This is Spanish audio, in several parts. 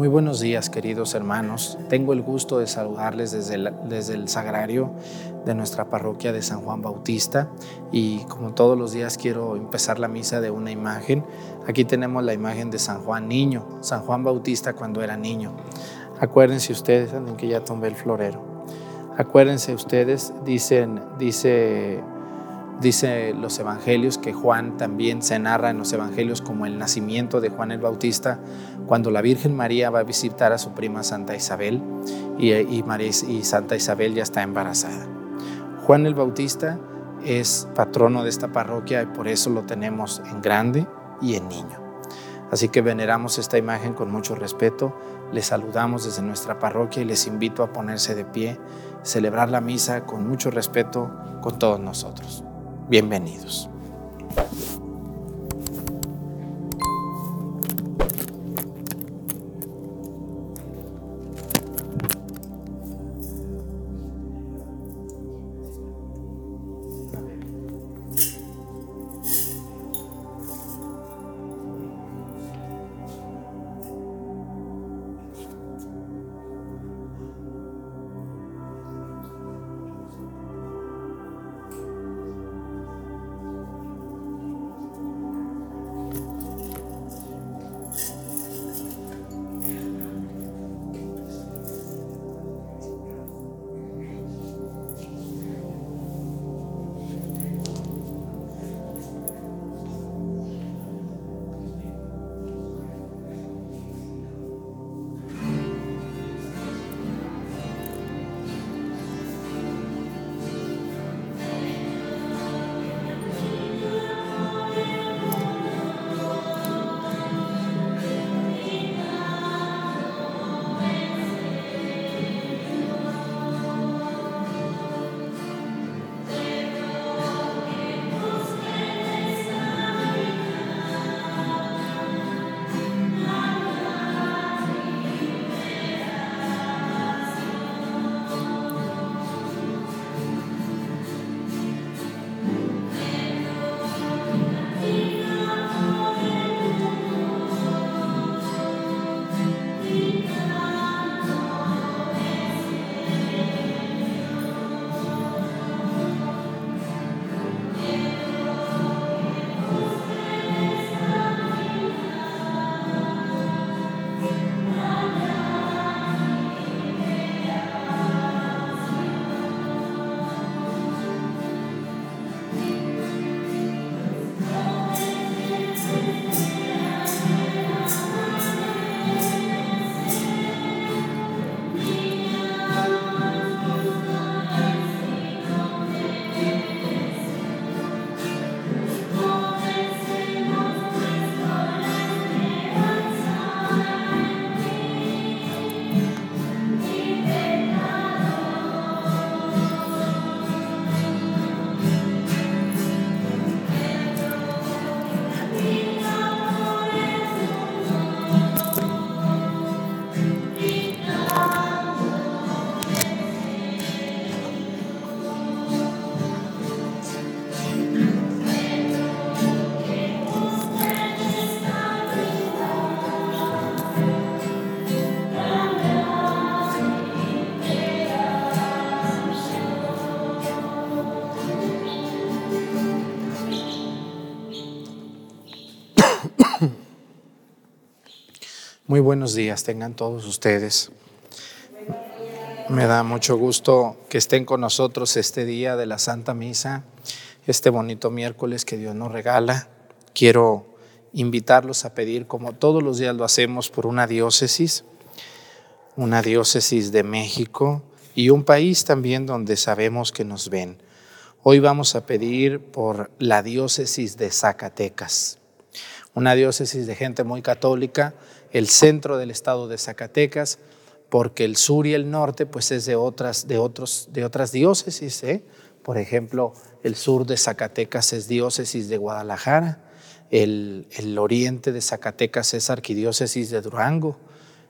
Muy buenos días, queridos hermanos. Tengo el gusto de saludarles desde el, desde el sagrario de nuestra parroquia de San Juan Bautista y como todos los días quiero empezar la misa de una imagen. Aquí tenemos la imagen de San Juan Niño, San Juan Bautista cuando era niño. Acuérdense ustedes, en que ya tomé el florero. Acuérdense ustedes, dicen, dice Dice los evangelios que Juan también se narra en los evangelios como el nacimiento de Juan el Bautista, cuando la Virgen María va a visitar a su prima Santa Isabel y, Santa Isabel ya está embarazada. Juan el Bautista es patrono de esta parroquia y por eso lo tenemos en grande y en niño. Así que veneramos esta imagen con mucho respeto, les saludamos desde nuestra parroquia y les invito a ponerse de pie, celebrar la misa con mucho respeto con todos nosotros. Bienvenidos. Muy buenos días, tengan todos ustedes. Me da mucho gusto que estén con nosotros este día de la Santa Misa, este bonito miércoles que Dios nos regala. Quiero invitarlos a pedir, como todos los días lo hacemos, por una diócesis, una diócesis de México y un país también donde sabemos que nos ven. Hoy vamos a pedir por la diócesis de Zacatecas, una diócesis de gente muy católica el centro del estado de Zacatecas, porque el sur y el norte pues es de otras, de otros, de otras diócesis. ¿eh? Por ejemplo, el sur de Zacatecas es diócesis de Guadalajara, el, el oriente de Zacatecas es arquidiócesis de Durango,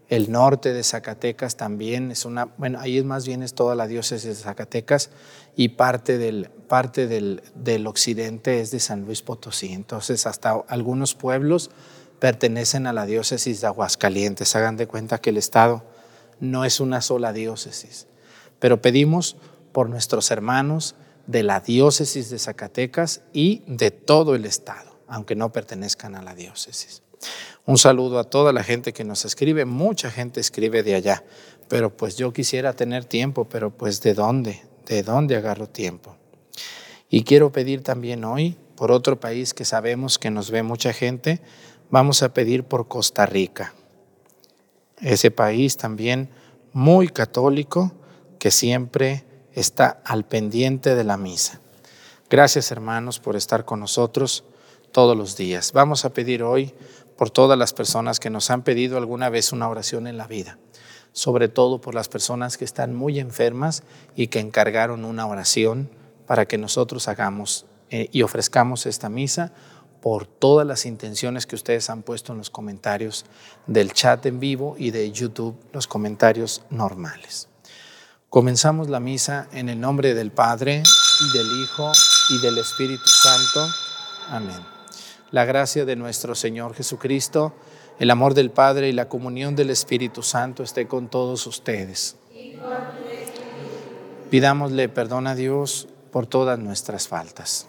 el norte de Zacatecas también es una, bueno, ahí es más bien es toda la diócesis de Zacatecas y parte del, parte del, del occidente es de San Luis Potosí. Entonces, hasta algunos pueblos pertenecen a la diócesis de Aguascalientes. Hagan de cuenta que el Estado no es una sola diócesis, pero pedimos por nuestros hermanos de la diócesis de Zacatecas y de todo el Estado, aunque no pertenezcan a la diócesis. Un saludo a toda la gente que nos escribe, mucha gente escribe de allá, pero pues yo quisiera tener tiempo, pero pues ¿de dónde? ¿De dónde agarro tiempo? Y quiero pedir también hoy por otro país que sabemos que nos ve mucha gente, vamos a pedir por Costa Rica. Ese país también muy católico que siempre está al pendiente de la misa. Gracias hermanos por estar con nosotros todos los días. Vamos a pedir hoy por todas las personas que nos han pedido alguna vez una oración en la vida sobre todo por las personas que están muy enfermas y que encargaron una oración para que nosotros hagamos eh, y ofrezcamos esta misa por todas las intenciones que ustedes han puesto en los comentarios del chat en vivo y de YouTube, los comentarios normales. Comenzamos la misa en el nombre del Padre y del Hijo y del Espíritu Santo. Amén. La gracia de nuestro Señor Jesucristo el amor del Padre y la comunión del Espíritu Santo esté con todos ustedes. Pidámosle perdón a Dios por todas nuestras faltas.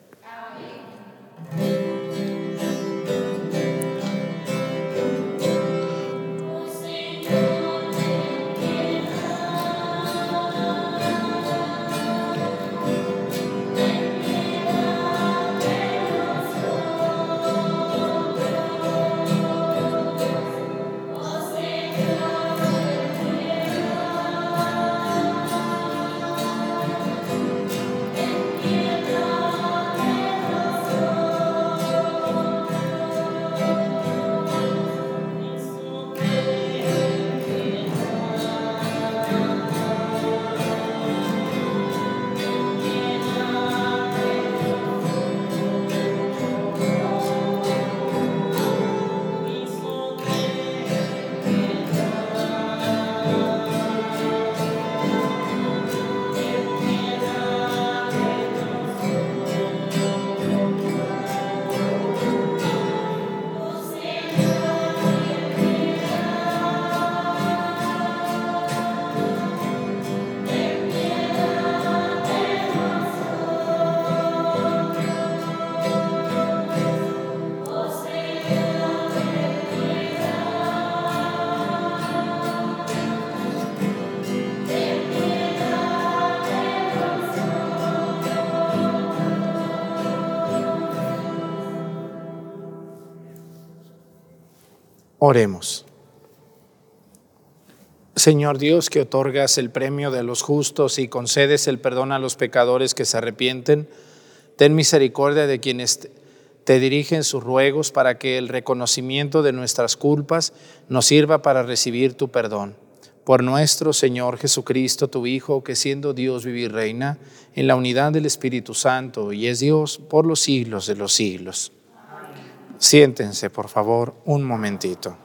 Oremos. Señor Dios, que otorgas el premio de los justos y concedes el perdón a los pecadores que se arrepienten, ten misericordia de quienes te dirigen sus ruegos para que el reconocimiento de nuestras culpas nos sirva para recibir tu perdón. Por nuestro Señor Jesucristo, tu Hijo, que siendo Dios vive y reina en la unidad del Espíritu Santo y es Dios por los siglos de los siglos. Siéntense, por favor, un momentito.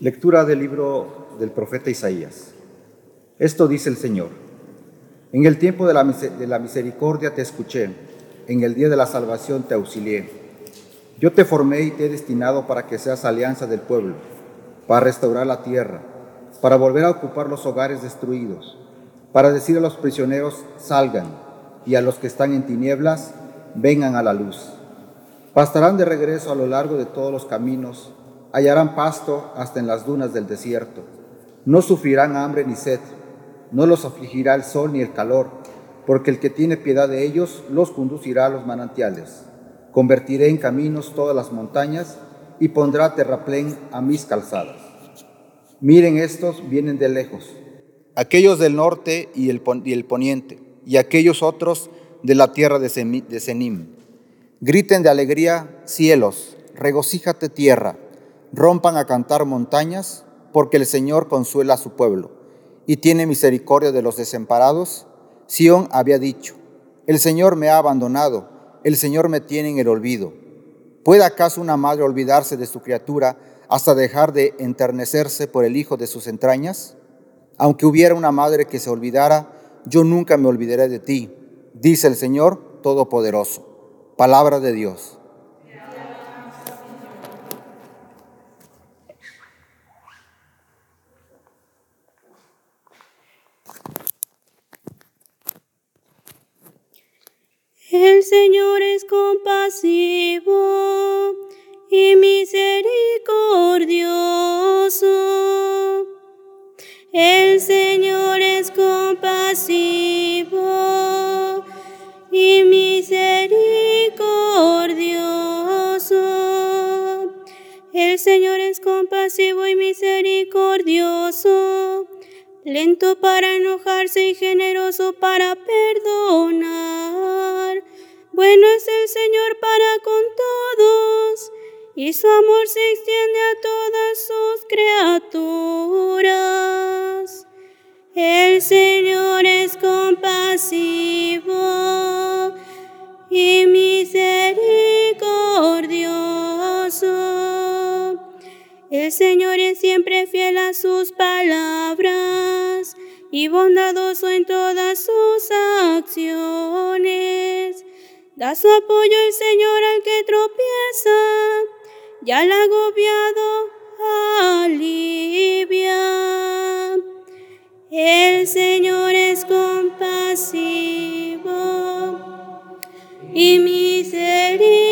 Lectura del libro del profeta Isaías. Esto dice el Señor. En el tiempo de la, misericordia te escuché, en el día de la salvación te auxilié. Yo te formé y te he destinado para que seas alianza del pueblo, para restaurar la tierra, para volver a ocupar los hogares destruidos, para decir a los prisioneros, salgan, y a los que están en tinieblas, vengan a la luz. Pastarán de regreso a lo largo de todos los caminos, hallarán pasto hasta en las dunas del desierto. No sufrirán hambre ni sed, no los afligirá el sol ni el calor, porque el que tiene piedad de ellos los conducirá a los manantiales. Convertiré en caminos todas las montañas y pondrá terraplén a mis calzadas. Miren estos, vienen de lejos, aquellos del norte y el, poniente, y aquellos otros de la tierra de Senim. Griten de alegría cielos, regocíjate tierra, rompan a cantar montañas, porque el Señor consuela a su pueblo y tiene misericordia de los desamparados. Sión había dicho, el Señor me ha abandonado, el Señor me tiene en el olvido. ¿Puede acaso una madre olvidarse de su criatura hasta dejar de enternecerse por el hijo de sus entrañas? Aunque hubiera una madre que se olvidara, yo nunca me olvidaré de ti, dice el Señor Todopoderoso. Palabra de Dios. El Señor es compasivo y misericordioso. El Señor es compasivo y misericordioso. El Señor es compasivo y misericordioso, lento para enojarse y generoso para perdonar. Bueno es el Señor para con todos y su amor se extiende a todas sus criaturas. El Señor es compasivo y misericordioso. El Señor es siempre fiel a sus palabras y bondadoso en todas sus acciones. Da su apoyo el Señor al que tropieza y al agobiado alivia. El Señor es compasivo y misericordioso.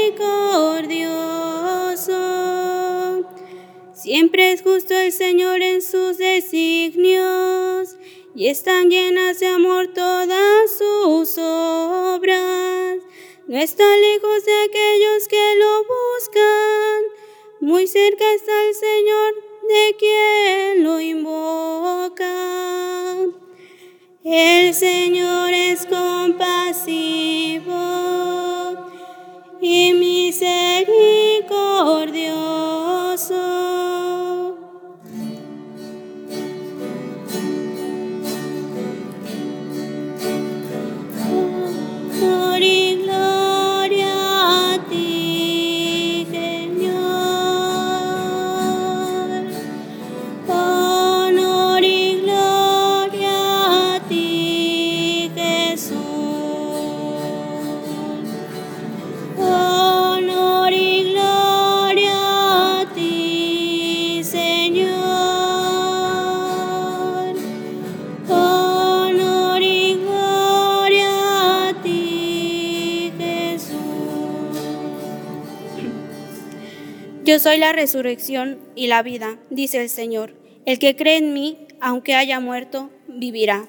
Siempre es justo el Señor en sus designios y están llenas de amor todas sus obras. No está lejos de aquellos que lo buscan, muy cerca está el Señor de quien lo invoca. El Señor es compasivo y misericordioso. Yo soy la resurrección y la vida, dice el Señor. El que cree en mí, aunque haya muerto, vivirá.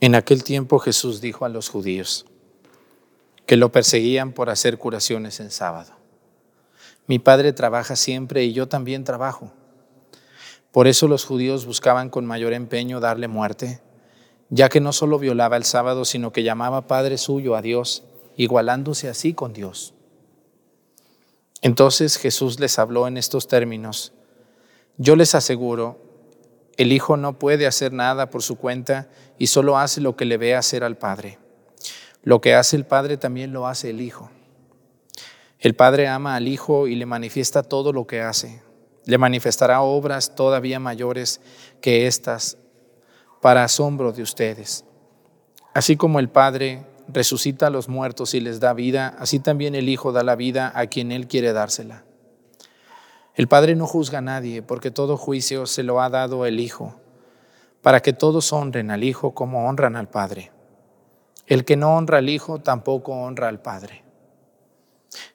En aquel tiempo Jesús dijo a los judíos que lo perseguían por hacer curaciones en sábado. Mi Padre trabaja siempre y yo también trabajo. Por eso los judíos buscaban con mayor empeño darle muerte, ya que no solo violaba el sábado, sino que llamaba Padre suyo a Dios, igualándose así con Dios. Entonces Jesús les habló en estos términos. Yo les aseguro, el Hijo no puede hacer nada por su cuenta y solo hace lo que le ve hacer al Padre. Lo que hace el Padre también lo hace el Hijo. El Padre ama al Hijo y le manifiesta todo lo que hace. Le manifestará obras todavía mayores que estas para asombro de ustedes. Así como el Padre resucita a los muertos y les da vida, así también el Hijo da la vida a quien Él quiere dársela. El Padre no juzga a nadie, porque todo juicio se lo ha dado el Hijo, para que todos honren al Hijo como honran al Padre. El que no honra al Hijo tampoco honra al Padre.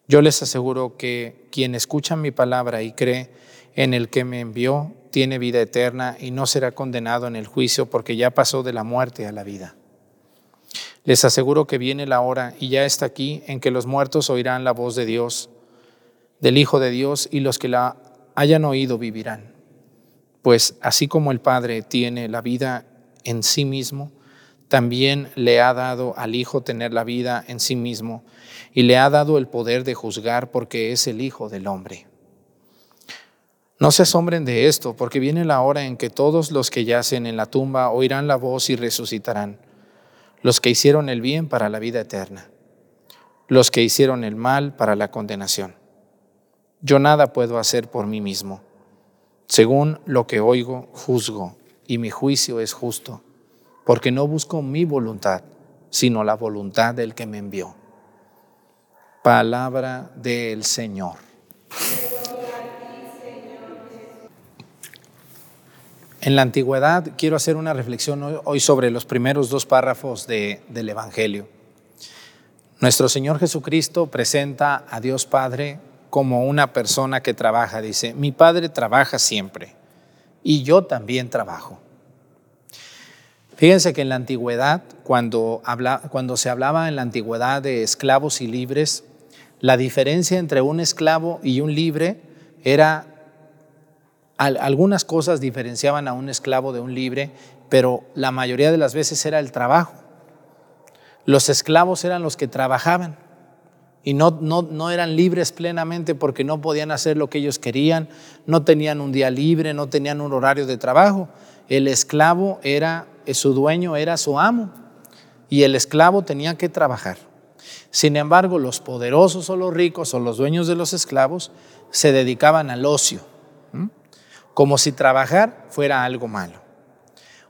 Yo les aseguro que quien escucha mi palabra y cree en el que me envió tiene vida eterna y no será condenado en el juicio porque ya pasó de la muerte a la vida. Les aseguro que viene la hora y ya está aquí en que los muertos oirán la voz de Dios, del Hijo de Dios, y los que la hayan oído vivirán. Pues así como el Padre tiene la vida en sí mismo, también le ha dado al Hijo tener la vida en sí mismo y le ha dado el poder de juzgar porque es el Hijo del hombre. No se asombren de esto, porque viene la hora en que todos los que yacen en la tumba oirán la voz y resucitarán, los que hicieron el bien para la vida eterna, los que hicieron el mal para la condenación. Yo nada puedo hacer por mí mismo. Según lo que oigo, juzgo, y mi juicio es justo, porque no busco mi voluntad, sino la voluntad del que me envió. Palabra del Señor. En la antigüedad quiero hacer una reflexión hoy sobre los primeros dos párrafos del Evangelio. Nuestro Señor Jesucristo presenta a Dios Padre como una persona que trabaja. Dice, mi Padre trabaja siempre y yo también trabajo. Fíjense que en la antigüedad, cuando, cuando se hablaba en la antigüedad de esclavos y libres, la diferencia entre un esclavo y un libre era algunas cosas diferenciaban a un esclavo de un libre, pero la mayoría de las veces era el trabajo. Los esclavos eran los que trabajaban y no, no, no, eran libres plenamente porque no podían hacer lo que ellos querían, no tenían un día libre, no tenían un horario de trabajo. El esclavo era, su dueño era su amo y el esclavo tenía que trabajar. Sin embargo, los poderosos o los ricos o los dueños de los esclavos se dedicaban al ocio como si trabajar fuera algo malo.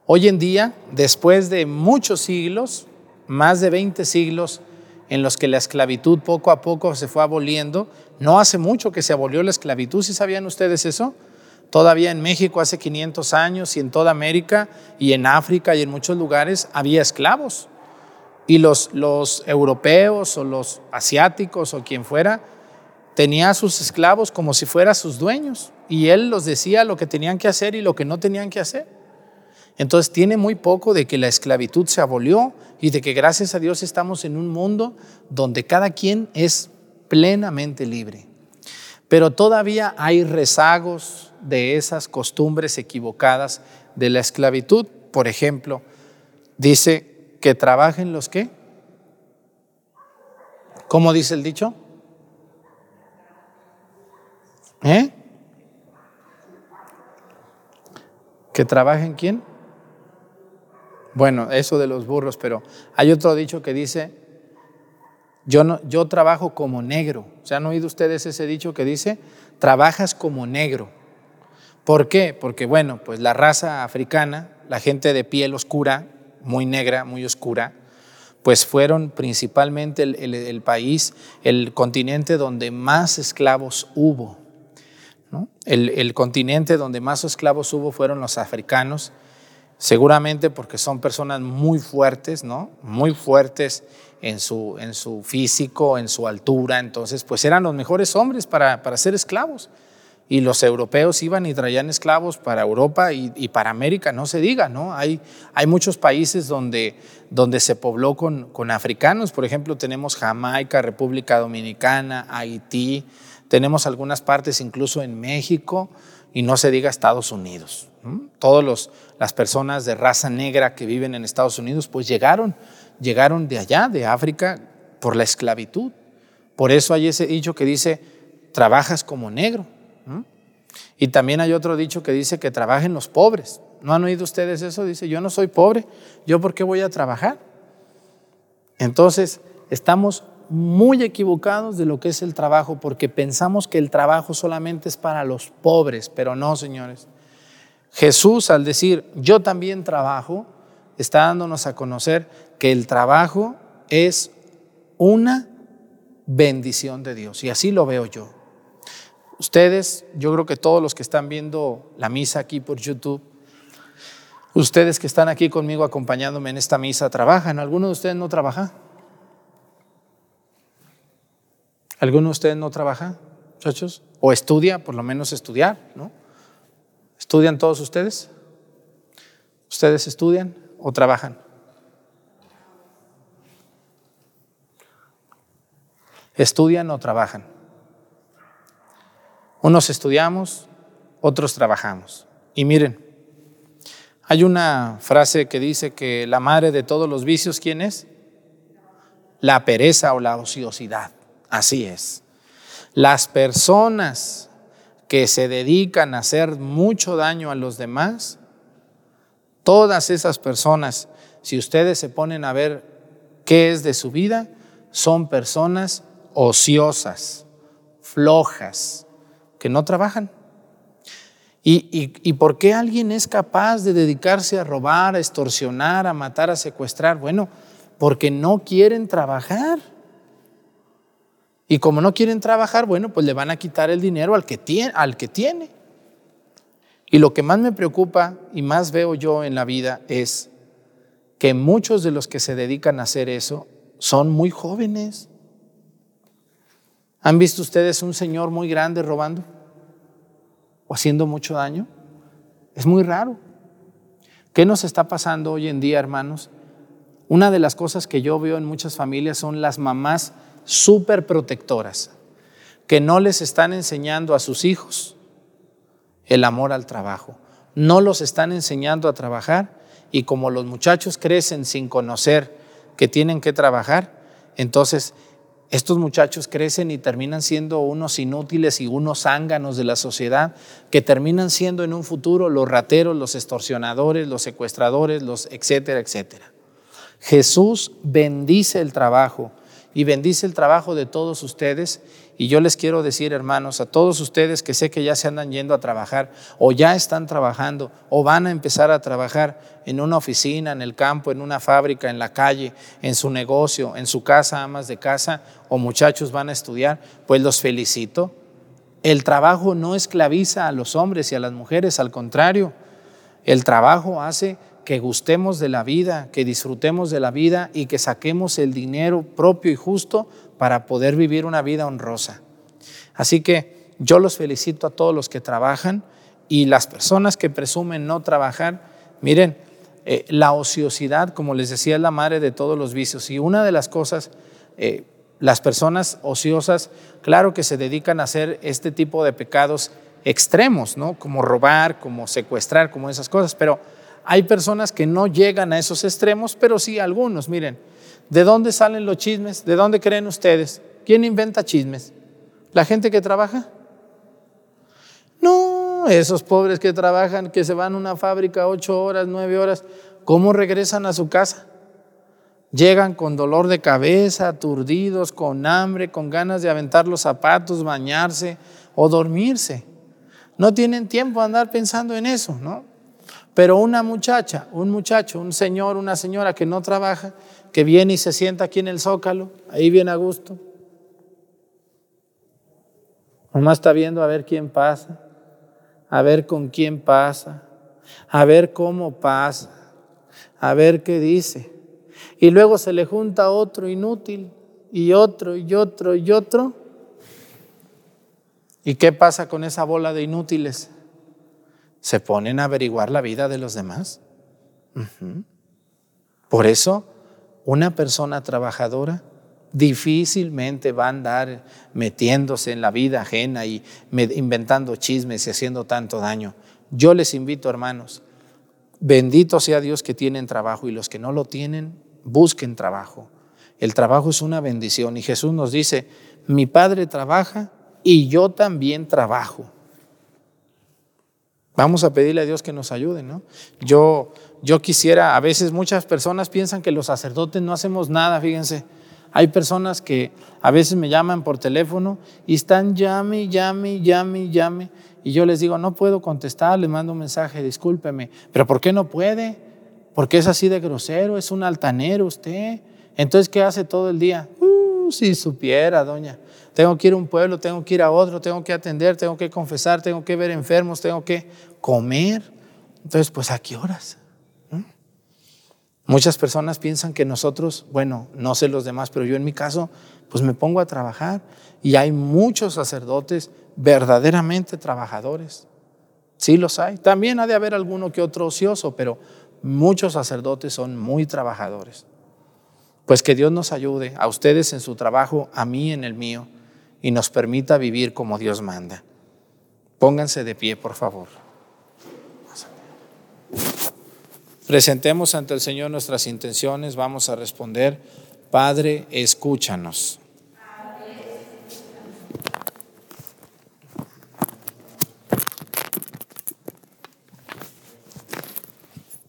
Hoy en día, después de muchos siglos, más de 20 siglos en los que la esclavitud poco a poco se fue aboliendo, no hace mucho que se abolió la esclavitud, ¿sí sabían ustedes eso? Todavía en México hace 500 años y en toda América y en África y en muchos lugares había esclavos. Y los, los europeos o los asiáticos o quien fuera tenía a sus esclavos como si fueran sus dueños y él los decía lo que tenían que hacer y lo que no tenían que hacer. Entonces tiene muy poco de que la esclavitud se abolió y de que gracias a Dios estamos en un mundo donde cada quien es plenamente libre. Pero todavía hay rezagos de esas costumbres equivocadas de la esclavitud. Por ejemplo, dice que trabajen los que. ¿Cómo dice el dicho? ¿Eh? ¿Que trabajen quién? Bueno, eso de los burros, pero hay otro dicho que dice, yo, no, yo trabajo como negro. ¿Se han oído ustedes ese dicho que dice, trabajas como negro? ¿Por qué? Porque bueno, pues la raza africana, la gente de piel oscura, muy negra, muy oscura, pues fueron principalmente el país, el continente donde más esclavos hubo. El, continente donde más esclavos hubo fueron los africanos, seguramente porque son personas muy fuertes, ¿no? Muy fuertes en su, en su físico, en su altura, entonces pues eran los mejores hombres para, para ser esclavos. Y los europeos iban y traían esclavos para Europa y, para América, no se diga, ¿no? Hay, hay muchos países donde, donde se pobló con, con africanos, por ejemplo tenemos Jamaica, República Dominicana, Haití, tenemos algunas partes incluso en México y no se diga Estados Unidos. Todas las personas de raza negra que viven en Estados Unidos, pues llegaron, llegaron de allá, de África, por la esclavitud. Por eso hay ese dicho que dice, trabajas como negro. Y también hay otro dicho que dice que trabajen los pobres. ¿No han oído ustedes eso? Dice, yo no soy pobre, ¿yo por qué voy a trabajar? Entonces, estamos muy equivocados de lo que es el trabajo, porque pensamos que el trabajo solamente es para los pobres, pero no, señores. Jesús al decir, yo también trabajo, está dándonos a conocer que el trabajo es una bendición de Dios. Y así lo veo yo. Ustedes, yo creo que todos los que están viendo la misa aquí por YouTube, ustedes que están aquí conmigo acompañándome en esta misa, ¿trabajan? ¿Alguno de ustedes no trabaja? ¿Alguno de ustedes no trabaja, muchachos? ¿O estudia, por lo menos estudiar, ¿no? ¿Estudian todos ustedes? ¿Ustedes estudian o trabajan? ¿Estudian o trabajan? Unos estudiamos, otros trabajamos. Y miren, hay una frase que dice que la madre de todos los vicios, ¿quién es? La pereza o la ociosidad. Así es. Las personas que se dedican a hacer mucho daño a los demás, todas esas personas, si ustedes se ponen a ver qué es de su vida, son personas ociosas, flojas, que no trabajan. ¿Y, por qué alguien es capaz de dedicarse a robar, a extorsionar, a matar, a secuestrar? Bueno, porque no quieren trabajar. Y como no quieren trabajar, bueno, pues le van a quitar el dinero al que tiene. Al que tiene. Y lo que más me preocupa y más veo yo en la vida es que muchos de los que se dedican a hacer eso son muy jóvenes. ¿Han visto ustedes un señor muy grande robando o haciendo mucho daño? Es muy raro. ¿Qué nos está pasando hoy en día, hermanos? Una de las cosas que yo veo en muchas familias son las mamás súper protectoras, que no les están enseñando a sus hijos el amor al trabajo, no los están enseñando a trabajar y como los muchachos crecen sin conocer que tienen que trabajar, entonces estos muchachos crecen y terminan siendo unos inútiles y unos zánganos de la sociedad, que terminan siendo en un futuro los rateros, los extorsionadores, los secuestradores, los etcétera, etcétera. Jesús bendice el trabajo y bendice el trabajo de todos ustedes y yo les quiero decir, hermanos, a todos ustedes que sé que ya se andan yendo a trabajar o ya están trabajando o van a empezar a trabajar en una oficina, en el campo, en una fábrica, en la calle, en su negocio, en su casa, amas de casa o muchachos van a estudiar, pues los felicito. El trabajo no esclaviza a los hombres y a las mujeres, al contrario, el trabajo hace que gustemos de la vida, que disfrutemos de la vida y que saquemos el dinero propio y justo para poder vivir una vida honrosa. Así que yo los felicito a todos los que trabajan y las personas que presumen no trabajar, miren, eh, la ociosidad, como les decía, es la madre de todos los vicios. Y una de las cosas, eh, las personas ociosas, claro que se dedican a hacer este tipo de pecados extremos, ¿no? Como robar, como secuestrar, como esas cosas, pero hay personas que no llegan a esos extremos, pero sí algunos. Miren, ¿de dónde salen los chismes? ¿De dónde creen ustedes? ¿Quién inventa chismes? ¿La gente que trabaja? No, esos pobres que trabajan, que se van a una fábrica ocho horas, nueve horas, ¿cómo regresan a su casa? Llegan con dolor de cabeza, aturdidos, con hambre, con ganas de aventar los zapatos, bañarse o dormirse. No tienen tiempo de andar pensando en eso, ¿no? Pero una muchacha, un muchacho, un señor, una señora que no trabaja, que viene y se sienta aquí en el zócalo, ahí viene a gusto. Nomás está viendo a ver quién pasa, a ver con quién pasa, a ver cómo pasa, a ver qué dice. Y luego se le junta otro inútil y otro y otro y otro. ¿Y qué pasa con esa bola de inútiles? Se ponen a averiguar la vida de los demás. Por eso, una persona trabajadora difícilmente va a andar metiéndose en la vida ajena y inventando chismes y haciendo tanto daño. Yo les invito, hermanos, bendito sea Dios que tienen trabajo y los que no lo tienen, busquen trabajo. El trabajo es una bendición y Jesús nos dice, mi Padre trabaja y yo también trabajo. Vamos a pedirle a Dios que nos ayude, ¿no? Yo, yo quisiera, a veces muchas personas piensan que los sacerdotes no hacemos nada, fíjense. Hay personas que a veces me llaman por teléfono y están llame, llame, llame, llame. Y yo les digo, no puedo contestar, les mando un mensaje, discúlpeme. Pero ¿por qué no puede? Porque es así de grosero, es un altanero usted. Entonces, ¿qué hace todo el día? Uh, si supiera, doña. Tengo que ir a un pueblo, tengo que ir a otro, tengo que atender, tengo que confesar, tengo que ver enfermos, tengo que comer. Entonces, pues, ¿a qué horas? Muchas personas piensan que nosotros, bueno, no sé los demás, pero yo en mi caso, pues me pongo a trabajar y hay muchos sacerdotes verdaderamente trabajadores. Sí los hay. También ha de haber alguno que otro ocioso, pero muchos sacerdotes son muy trabajadores. Pues que Dios nos ayude a ustedes en su trabajo, a mí en el mío, y nos permita vivir como Dios manda. Pónganse de pie, por favor. Presentemos ante el Señor nuestras intenciones, vamos a responder, Padre, escúchanos.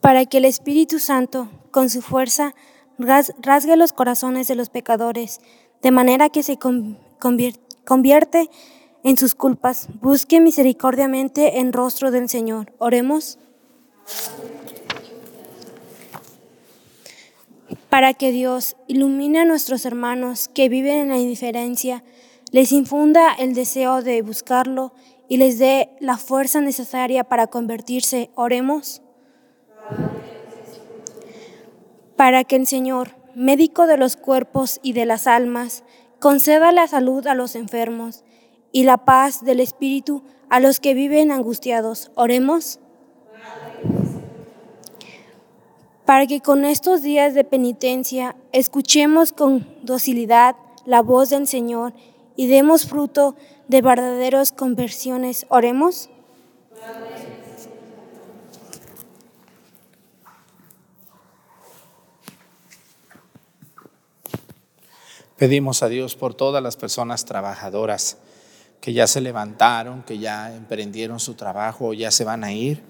Para que el Espíritu Santo, con su fuerza, rasgue los corazones de los pecadores, de manera que se convierte en sus culpas. Busque misericordiamente en rostro del Señor. Oremos. para que Dios ilumine a nuestros hermanos que viven en la indiferencia, les infunda el deseo de buscarlo y les dé la fuerza necesaria para convertirse. Oremos. Para que el Señor, médico de los cuerpos y de las almas, conceda la salud a los enfermos y la paz del espíritu a los que viven angustiados. Oremos. para que con estos días de penitencia escuchemos con docilidad la voz del Señor y demos fruto de verdaderas conversiones. Oremos. Pedimos a Dios por todas las personas trabajadoras que ya se levantaron, que ya emprendieron su trabajo, ya se van a ir,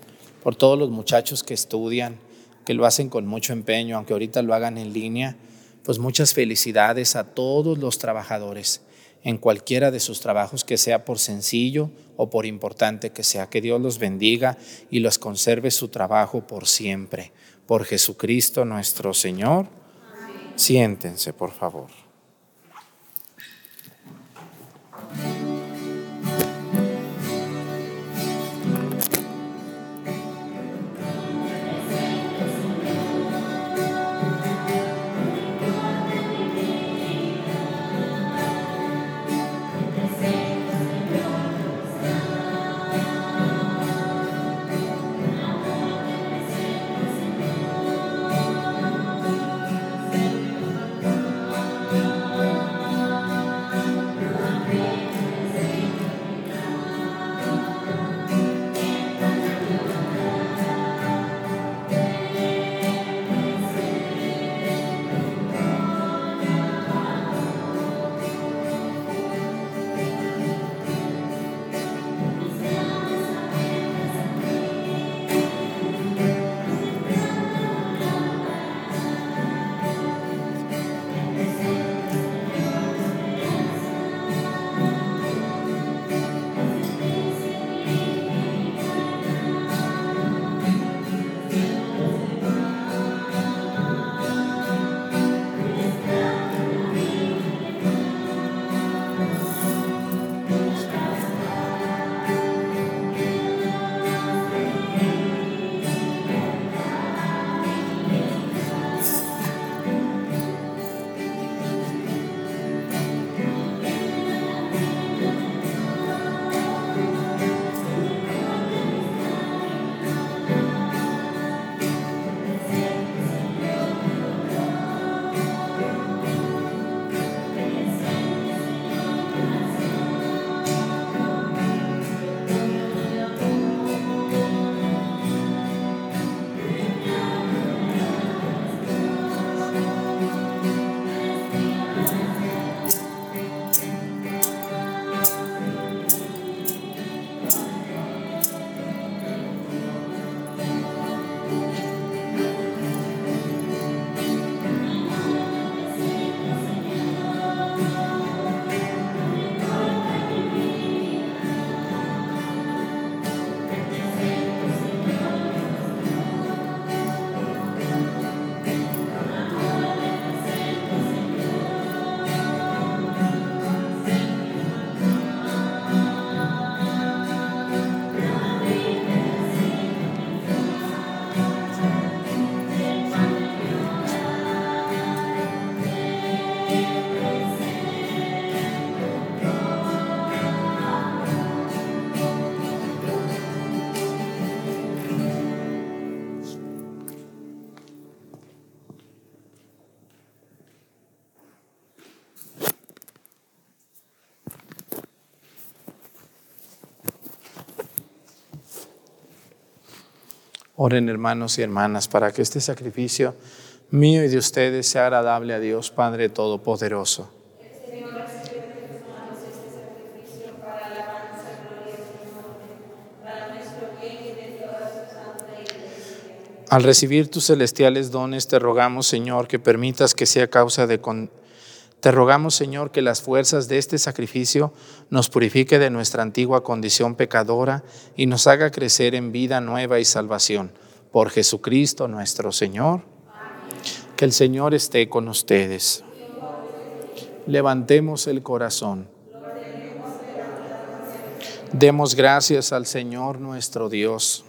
por todos los muchachos que estudian, que lo hacen con mucho empeño, aunque ahorita lo hagan en línea, pues muchas felicidades a todos los trabajadores en cualquiera de sus trabajos, que sea por sencillo o por importante que sea. Que Dios los bendiga y los conserve su trabajo por siempre. Por Jesucristo nuestro Señor. Siéntense, por favor. Oren hermanos y hermanas para que este sacrificio mío y de ustedes sea agradable a Dios Padre Todopoderoso. Al recibir tus celestiales dones, te rogamos, Señor, que permitas que sea causa de... Te rogamos, Señor, que las fuerzas de este sacrificio nos purifique de nuestra antigua condición pecadora y nos haga crecer en vida nueva y salvación. Por Jesucristo nuestro Señor. Que el Señor esté con ustedes. Levantemos el corazón. Demos gracias al Señor nuestro Dios.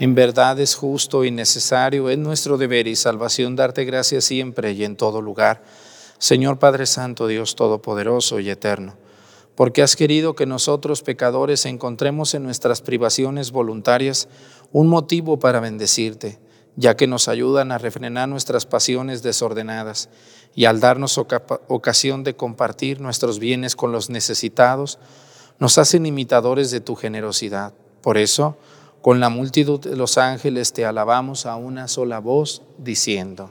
En verdad es justo y necesario, es nuestro deber y salvación darte gracias siempre y en todo lugar. Señor Padre Santo, Dios Todopoderoso y Eterno, porque has querido que nosotros pecadores encontremos en nuestras privaciones voluntarias un motivo para bendecirte, ya que nos ayudan a refrenar nuestras pasiones desordenadas y al darnos ocasión de compartir nuestros bienes con los necesitados, nos hacen imitadores de tu generosidad. Por eso, con la multitud de los ángeles te alabamos a una sola voz, diciendo,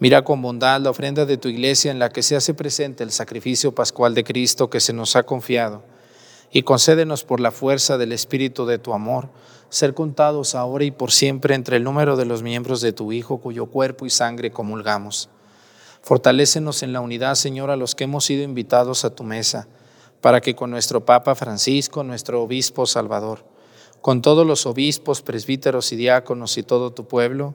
Mira con bondad la ofrenda de tu iglesia en la que se hace presente el sacrificio pascual de Cristo que se nos ha confiado, y concédenos por la fuerza del Espíritu de tu amor, ser contados ahora y por siempre entre el número de los miembros de tu Hijo, cuyo cuerpo y sangre comulgamos. Fortalécenos en la unidad, Señor, a los que hemos sido invitados a tu mesa, para que con nuestro Papa Francisco, nuestro Obispo Salvador, con todos los obispos, presbíteros y diáconos y todo tu pueblo,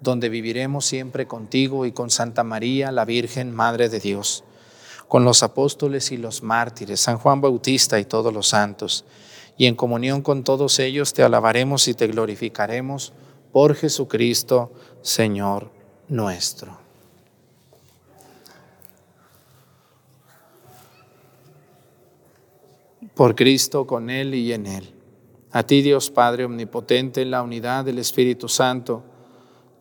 donde viviremos siempre contigo y con Santa María, la Virgen, Madre de Dios, con los apóstoles y los mártires, San Juan Bautista y todos los santos, y en comunión con todos ellos te alabaremos y te glorificaremos por Jesucristo, Señor nuestro. Por Cristo, con Él y en Él. A ti Dios Padre Omnipotente, en la unidad del Espíritu Santo,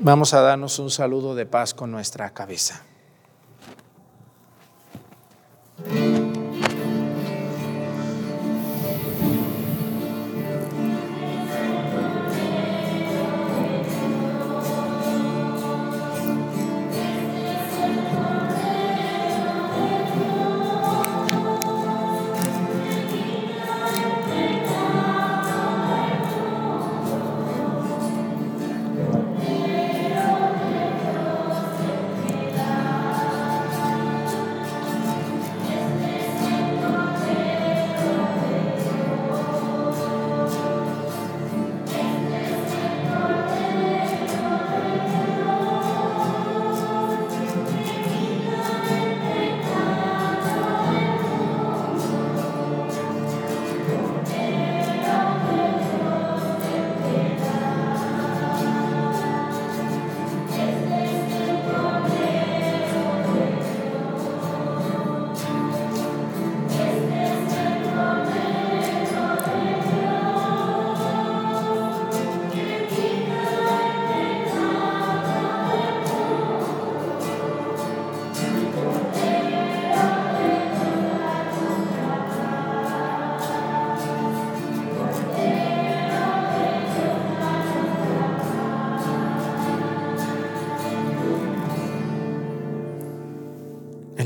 Vamos a darnos un saludo de paz con nuestra cabeza.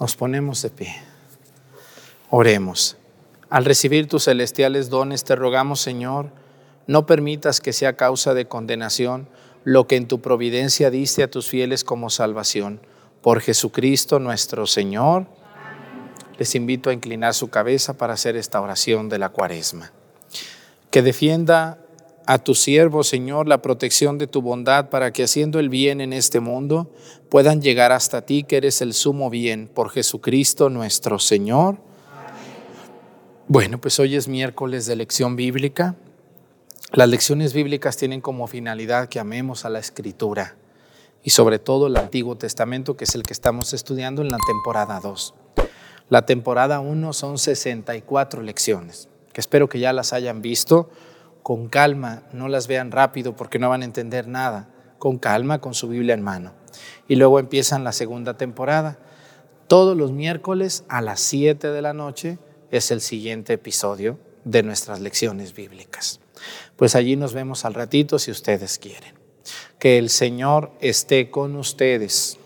Nos ponemos de pie. Oremos. Al recibir tus celestiales dones, te rogamos, Señor, no permitas que sea causa de condenación lo que en tu providencia diste a tus fieles como salvación. Por Jesucristo nuestro Señor. Les invito a inclinar su cabeza para hacer esta oración de la cuaresma. Que defienda a tu siervo, Señor, la protección de tu bondad para que haciendo el bien en este mundo puedan llegar hasta ti, que eres el sumo bien, por Jesucristo nuestro Señor. Bueno, pues hoy es miércoles de lección bíblica. Las lecciones bíblicas tienen como finalidad que amemos a la escritura y sobre todo el Antiguo Testamento, que es el que estamos estudiando en la temporada 2. La temporada 1 son 64 lecciones, que espero que ya las hayan visto con calma, no las vean rápido porque no van a entender nada, con calma, con su Biblia en mano. Y luego empiezan la segunda temporada. Todos los miércoles a las 7 de la noche es el siguiente episodio de nuestras lecciones bíblicas. Pues allí nos vemos al ratito si ustedes quieren. Que el Señor esté con ustedes.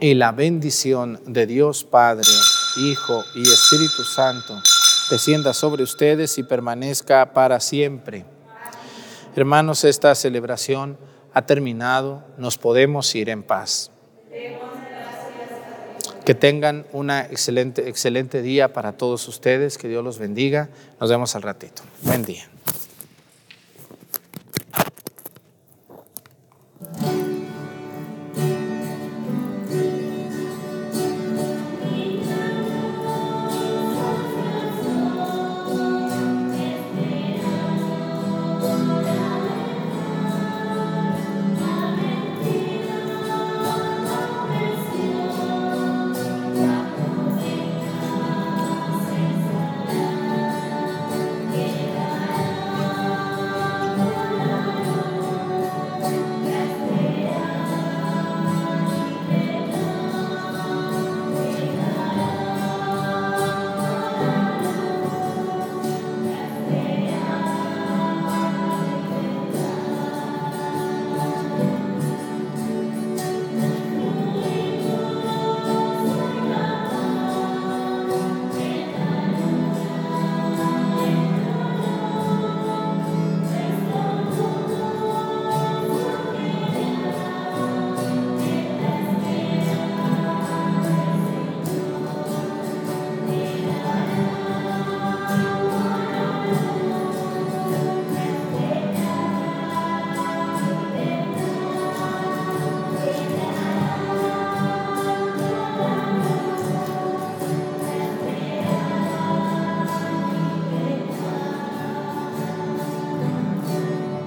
Y la bendición de Dios Padre, Hijo y Espíritu Santo descienda sobre ustedes y permanezca para siempre. Hermanos, esta celebración ha terminado, nos podemos ir en paz. Que tengan un excelente, excelente día para todos ustedes, que Dios los bendiga. Nos vemos al ratito. Buen día.